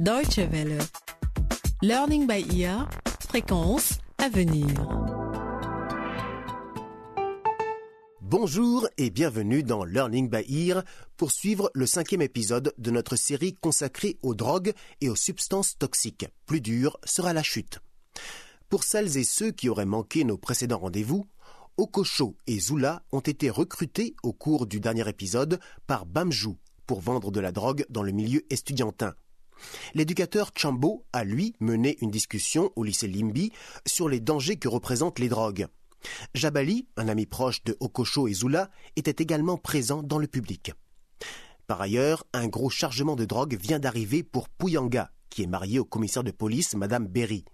Deutsche Welle. Learning by ear. Fréquence à venir. Bonjour et bienvenue dans Learning by Ear pour suivre le cinquième épisode de notre série consacrée aux drogues et aux substances toxiques. Plus dur sera la chute. Pour celles et ceux qui auraient manqué nos précédents rendez-vous, Okosho et Zula ont été recrutés au cours du dernier épisode par Bamjou pour vendre de la drogue dans le milieu estudiantin. L'éducateur Chambo a, lui, mené une discussion au lycée Limbi sur les dangers que représentent les drogues. Jabali, un ami proche de Okosho et Zula, était également présent dans le public. Par ailleurs, un gros chargement de drogue vient d'arriver pour Puyanga, qui est marié au commissaire de police, Madame Berry.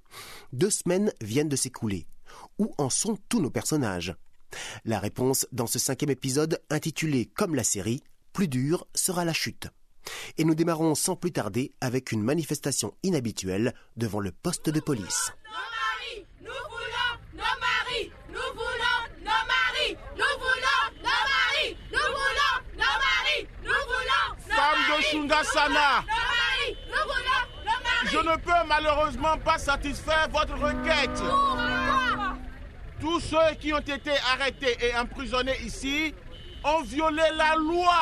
Deux semaines viennent de s'écouler. Où en sont tous nos personnages? La réponse dans ce cinquième épisode intitulé comme la série Plus dur sera la chute. Et nous démarrons sans plus tarder avec une manifestation inhabituelle devant le poste de police. Nos maris, nous voulons nos maris, nous voulons nos maris, nous voulons nos maris, nous voulons nos maris, nous voulons nos Femme de maris, Shungasana, nous voulons nos maris. je ne peux malheureusement pas satisfaire votre requête. Pourquoi Tous ceux qui ont été arrêtés et emprisonnés ici ont violé la loi.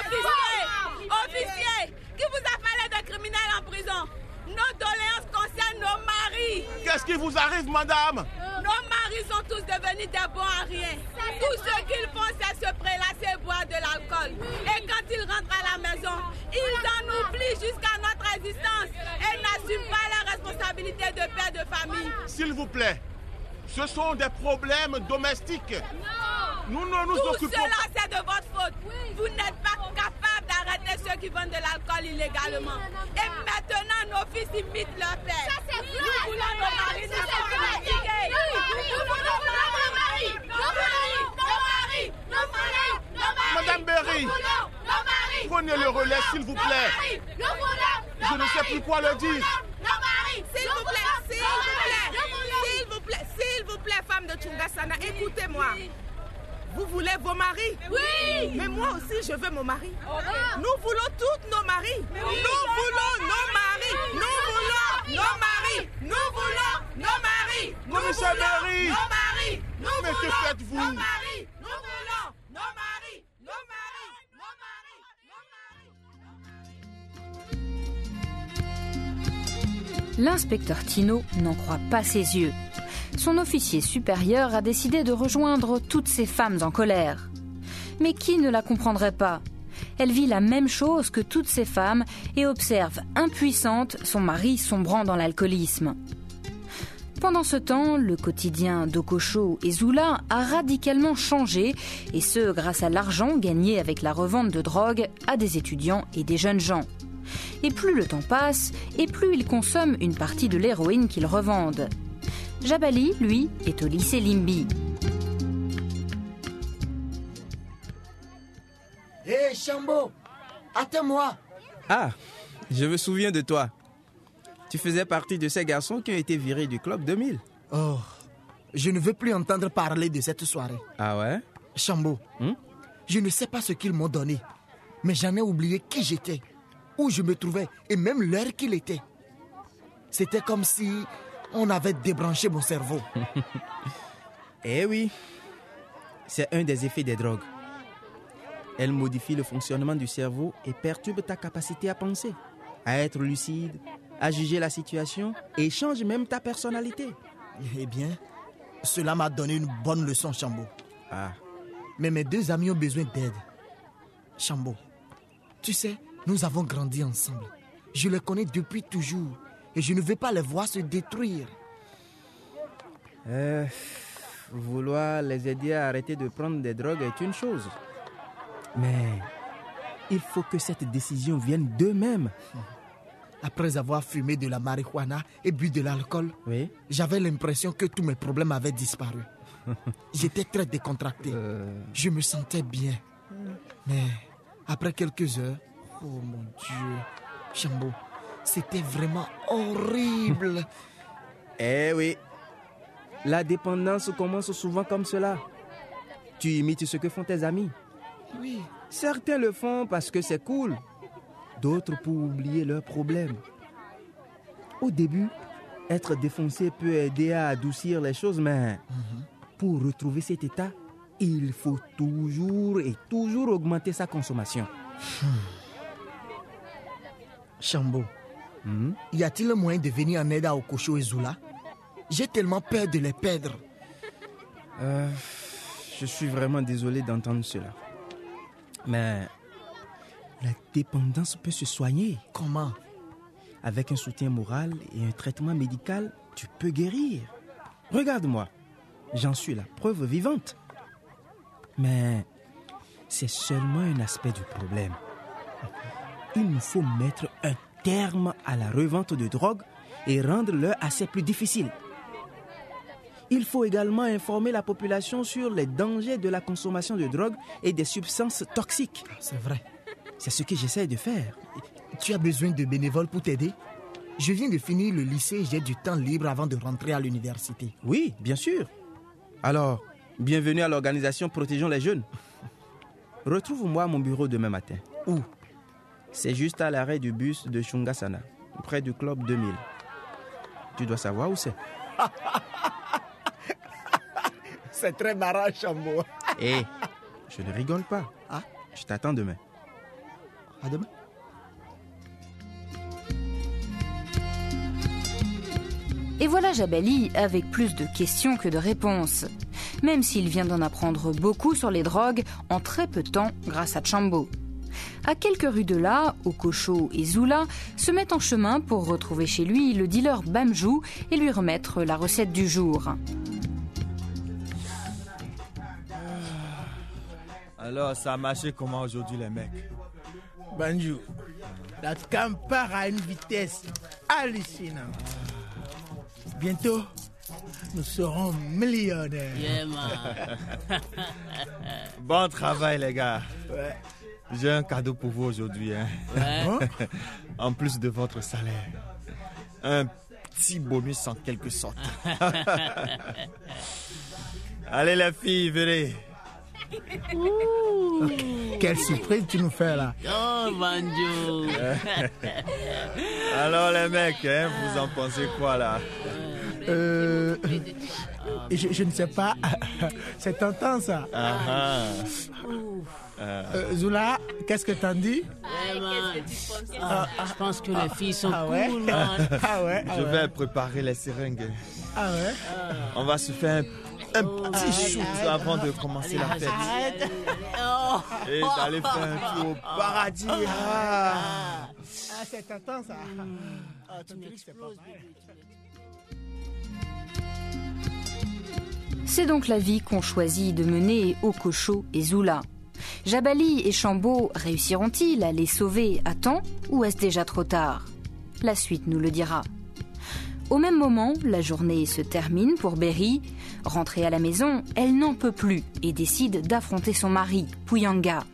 Officier, officier, qui vous a parlé de criminels en prison Nos doléances concernent nos maris. Qu'est-ce qui vous arrive, madame? Nos maris sont tous devenus des bons à rien. Tout ce qu'ils font, c'est se prélasser et boire de l'alcool. Et quand ils rentrent à la maison, ils en oublient jusqu'à notre existence et n'assument pas la responsabilité de père de famille. S'il vous plaît, ce sont des problèmes domestiques. Nous ne nous Tout occupons cela, c'est de votre faute. Vous n'êtes pas capable d'arrêter ceux qui vendent de l'alcool illégalement. Et maintenant, nos fils imitent leur père. Nous voulons nos maris, nous sommes fatigués. Nous voulons nos maris, nos maris, nos maris, nos maris, nos maris. Madame Berry. Nous voulons nos maris. Prenez le relais, s'il vous Nos plaît. maris, nos Je ne sais maris. plus quoi le dire. Nos maris, S'il vous plaît, s'il vous plaît, s'il vous plaît, s'il vous plaît, femme de Chungasana, écoutez-moi. Vous voulez vos maris? Oui. Mais moi aussi, je veux mon mari. Nous voulons toutes nos maris. Nous voulons nos maris. Nous voulons nos maris. Nous voulons nos maris. Nous voulons. Nos maris. Nous Mais que voulons faites-vous? Nos maris. Nous voulons nos maris. Nos maris. Nos maris. Nos maris. L'inspecteur Tino n'en croit pas ses yeux. Son officier supérieur a décidé de rejoindre toutes ces femmes en colère. Mais qui ne la comprendrait pas? Elle vit la même chose que toutes ces femmes et observe, impuissante, son mari sombrant dans l'alcoolisme. Pendant ce temps, le quotidien d'Okosho et Zula a radicalement changé, et ce grâce à l'argent gagné avec la revente de drogue à des étudiants et des jeunes gens. Et plus le temps passe, et plus ils consomment une partie de l'héroïne qu'ils revendent. Jabali, lui, est au lycée Limbi. Chambo, attends-moi. Ah, je me souviens de toi. Tu faisais partie de ces garçons qui ont été virés du club 2000. Oh, je ne veux plus entendre parler de cette soirée. Ah ouais? Chambo, Hmm? je ne sais pas ce qu'ils m'ont donné, mais j'en ai oublié qui j'étais, où je me trouvais et même l'heure qu'il était. C'était comme si on avait débranché mon cerveau. Eh oui, c'est un des effets des drogues. Elles modifient le fonctionnement du cerveau et perturbent ta capacité à penser, à être lucide, à juger la situation et changent même ta personnalité. Eh bien, cela m'a donné une bonne leçon, Chambo. Ah, Mais mes deux amis ont besoin d'aide. Chambo, tu sais, nous avons grandi ensemble. Je les connais depuis toujours et je ne veux pas les voir se détruire. euh, vouloir les aider à arrêter de prendre des drogues est une chose. Mais il faut que cette décision vienne d'eux-mêmes. Après avoir fumé de la marijuana et bu de l'alcool, Oui j'avais l'impression que tous mes problèmes avaient disparu. J'étais très décontracté. Euh, Je me sentais bien. Mais après quelques heures, oh mon Dieu, Chambo, c'était vraiment horrible. Eh oui. La dépendance commence souvent comme cela. Tu imites ce que font tes amis. Oui, Certains le font parce que c'est cool. D'autres pour oublier leurs problèmes. Au début, être défoncé peut aider à adoucir les choses, mais pour retrouver cet état, il faut toujours et toujours augmenter sa consommation. Chambo, Hmm? y a-t-il un moyen de venir en aide à Okosho et Zula J'ai tellement peur de les perdre. Euh, je suis vraiment désolé d'entendre cela. Mais la dépendance peut se soigner. Comment? Avec un soutien moral et un traitement médical, tu peux guérir. Regarde-moi, j'en suis la preuve vivante. Mais c'est seulement un aspect du problème. Il nous faut mettre un terme à la revente de drogue et rendre leur assez plus difficile. Il faut également informer la population sur les dangers de la consommation de drogue et des substances toxiques. C'est vrai. C'est ce que j'essaie de faire. Tu as besoin de bénévoles pour t'aider? Je viens de finir le lycée et j'ai du temps libre avant de rentrer à l'université. Oui, bien sûr. Alors, bienvenue à l'organisation Protégeons les jeunes. Retrouve-moi à mon bureau demain matin. Où? C'est juste à l'arrêt du bus de Shungasana, près du club 2000. Tu dois savoir où c'est. C'est très marrant, Chambo. Hé, je ne rigole pas. Ah. Je t'attends demain. À demain. Et voilà Jabali avec plus de questions que de réponses. Même s'il vient d'en apprendre beaucoup sur les drogues en très peu de temps grâce à Chambo. À quelques rues de là, Okosho et Zula se mettent en chemin pour retrouver chez lui le dealer Bamjou et lui remettre la recette du jour. Alors, ça a marché comment aujourd'hui, les mecs? Banjo, la cam part à une vitesse hallucinante. Bientôt, nous serons millionnaires. Bon travail, les gars. Ouais. J'ai un cadeau pour vous aujourd'hui. hein. Hein? en plus de votre salaire. Un petit bonus en quelque sorte. Allez, les filles, venez. Quelle surprise tu nous fais là. Oh, Banjo. Alors, les mecs, hein, vous en pensez quoi là? Euh, je, je ne sais pas. C'est tentant ça. Ah, ah. Euh, Zula, qu'est-ce que t'en dis? Vraiment. Ah, je pense que les filles sont Ah ouais cool. Ah ouais ah Je ouais. vais préparer les seringues. Ah ouais On va se faire un, un petit shoot avant de commencer la fête. Oh. Et d'aller faire un tour au paradis. Ah. Ah, c'est tentant ça. Ah, tu me dis que c'est pas vrai. C'est donc la vie qu'ont choisi de mener Okosho et Zula. Jabali et Chambo réussiront-ils à les sauver à temps ou est-ce déjà trop tard? La suite nous le dira. Au même moment, la journée se termine pour Berry. Rentrée à la maison, elle n'en peut plus et décide d'affronter son mari, Puyanga.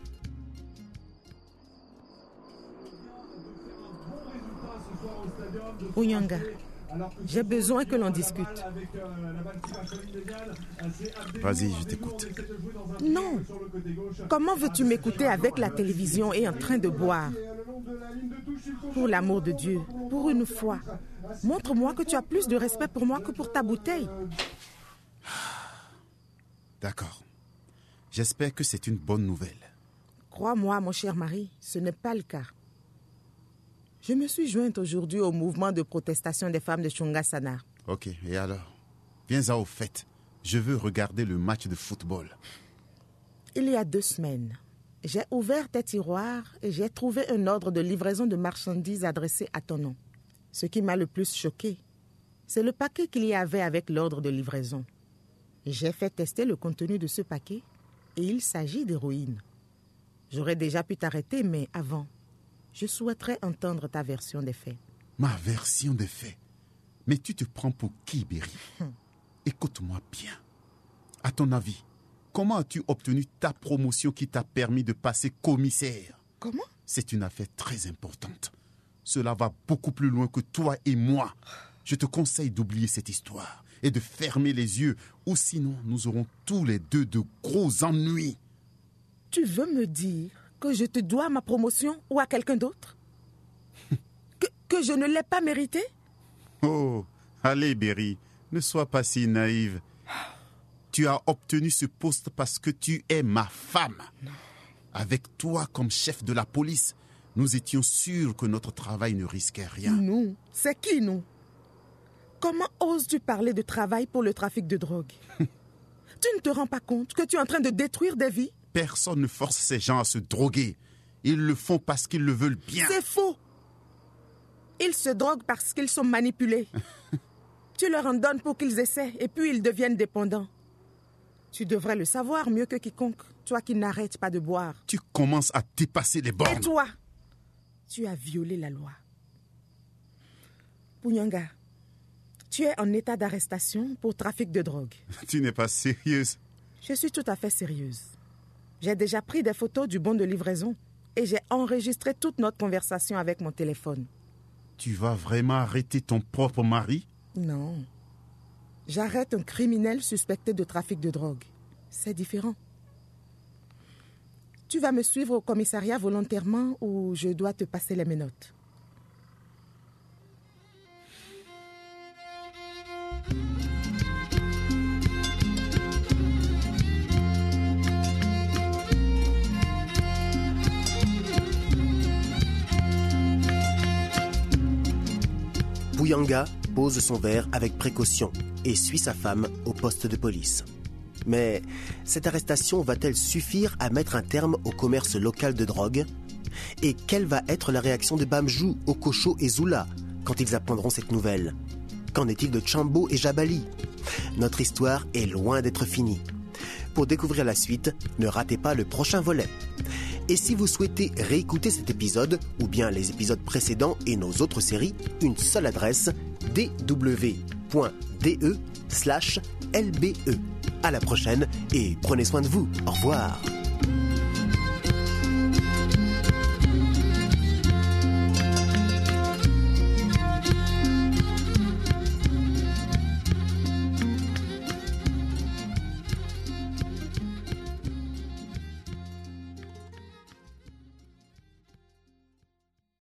Ouyanga, j'ai besoin que l'on discute. Vas-y, je t'écoute. Non. Comment veux-tu m'écouter avec la télévision et en train de boire? Pour l'amour de Dieu, pour une fois, montre-moi que tu as plus de respect pour moi que pour ta bouteille. D'accord. J'espère que c'est une bonne nouvelle. Crois-moi, mon cher mari, ce n'est pas le cas. Je me suis jointe aujourd'hui au mouvement de protestation des femmes de Chungasana. Ok, et alors? Viens-en au fait. Je veux regarder le match de football. Il y a deux semaines, j'ai ouvert tes tiroirs et j'ai trouvé un ordre de livraison de marchandises adressé à ton nom. Ce qui m'a le plus choqué, c'est le paquet qu'il y avait avec l'ordre de livraison. J'ai fait tester le contenu de ce paquet et il s'agit d'héroïne. J'aurais déjà pu t'arrêter, mais avant, je souhaiterais entendre ta version des faits. Ma version des faits. Mais tu te prends pour qui, Berry? Écoute-moi bien. À ton avis, comment as-tu obtenu ta promotion qui t'a permis de passer commissaire? Comment? C'est une affaire très importante. Cela va beaucoup plus loin que toi et moi. Je te conseille d'oublier cette histoire et de fermer les yeux, ou sinon nous aurons tous les deux de gros ennuis. Tu veux me dire que je te dois ma promotion ou à quelqu'un d'autre? Que, que je ne l'ai pas mérité? Oh, allez Berry, ne sois pas si naïve. Tu as obtenu ce poste parce que tu es ma femme. Avec toi comme chef de la police, nous étions sûrs que notre travail ne risquait rien. Nous C'est qui nous? Comment oses-tu parler de travail pour le trafic de drogue? Tu ne te rends pas compte que tu es en train de détruire des vies? Personne ne force ces gens à se droguer. Ils le font parce qu'ils le veulent bien. C'est faux Ils se droguent parce qu'ils sont manipulés. tu leur en donnes pour qu'ils essaient et puis ils deviennent dépendants. Tu devrais le savoir mieux que quiconque, toi qui n'arrêtes pas de boire. Tu commences à dépasser les bornes. Et toi Tu as violé la loi. Punyanga, tu es en état d'arrestation pour trafic de drogue. Tu n'es pas sérieuse. Je suis tout à fait sérieuse. J'ai déjà pris des photos du bon de livraison et j'ai enregistré toute notre conversation avec mon téléphone. Tu vas vraiment arrêter ton propre mari? Non. J'arrête un criminel suspecté de trafic de drogue. C'est différent. Tu vas me suivre au commissariat volontairement ou je dois te passer les menottes? Bouyanga pose son verre avec précaution et suit sa femme au poste de police. Mais cette arrestation va-t-elle suffire à mettre un terme au commerce local de drogue? Et quelle va être la réaction de Bamjou, Okosho et Zula quand ils apprendront cette nouvelle? Qu'en est-il de Chambo et Jabali? Notre histoire est loin d'être finie. Pour découvrir la suite, ne ratez pas le prochain volet. Et si vous souhaitez réécouter cet épisode, ou bien les épisodes précédents et nos autres séries, une seule adresse dw.de slash lbe. À la prochaine et prenez soin de vous. Au revoir.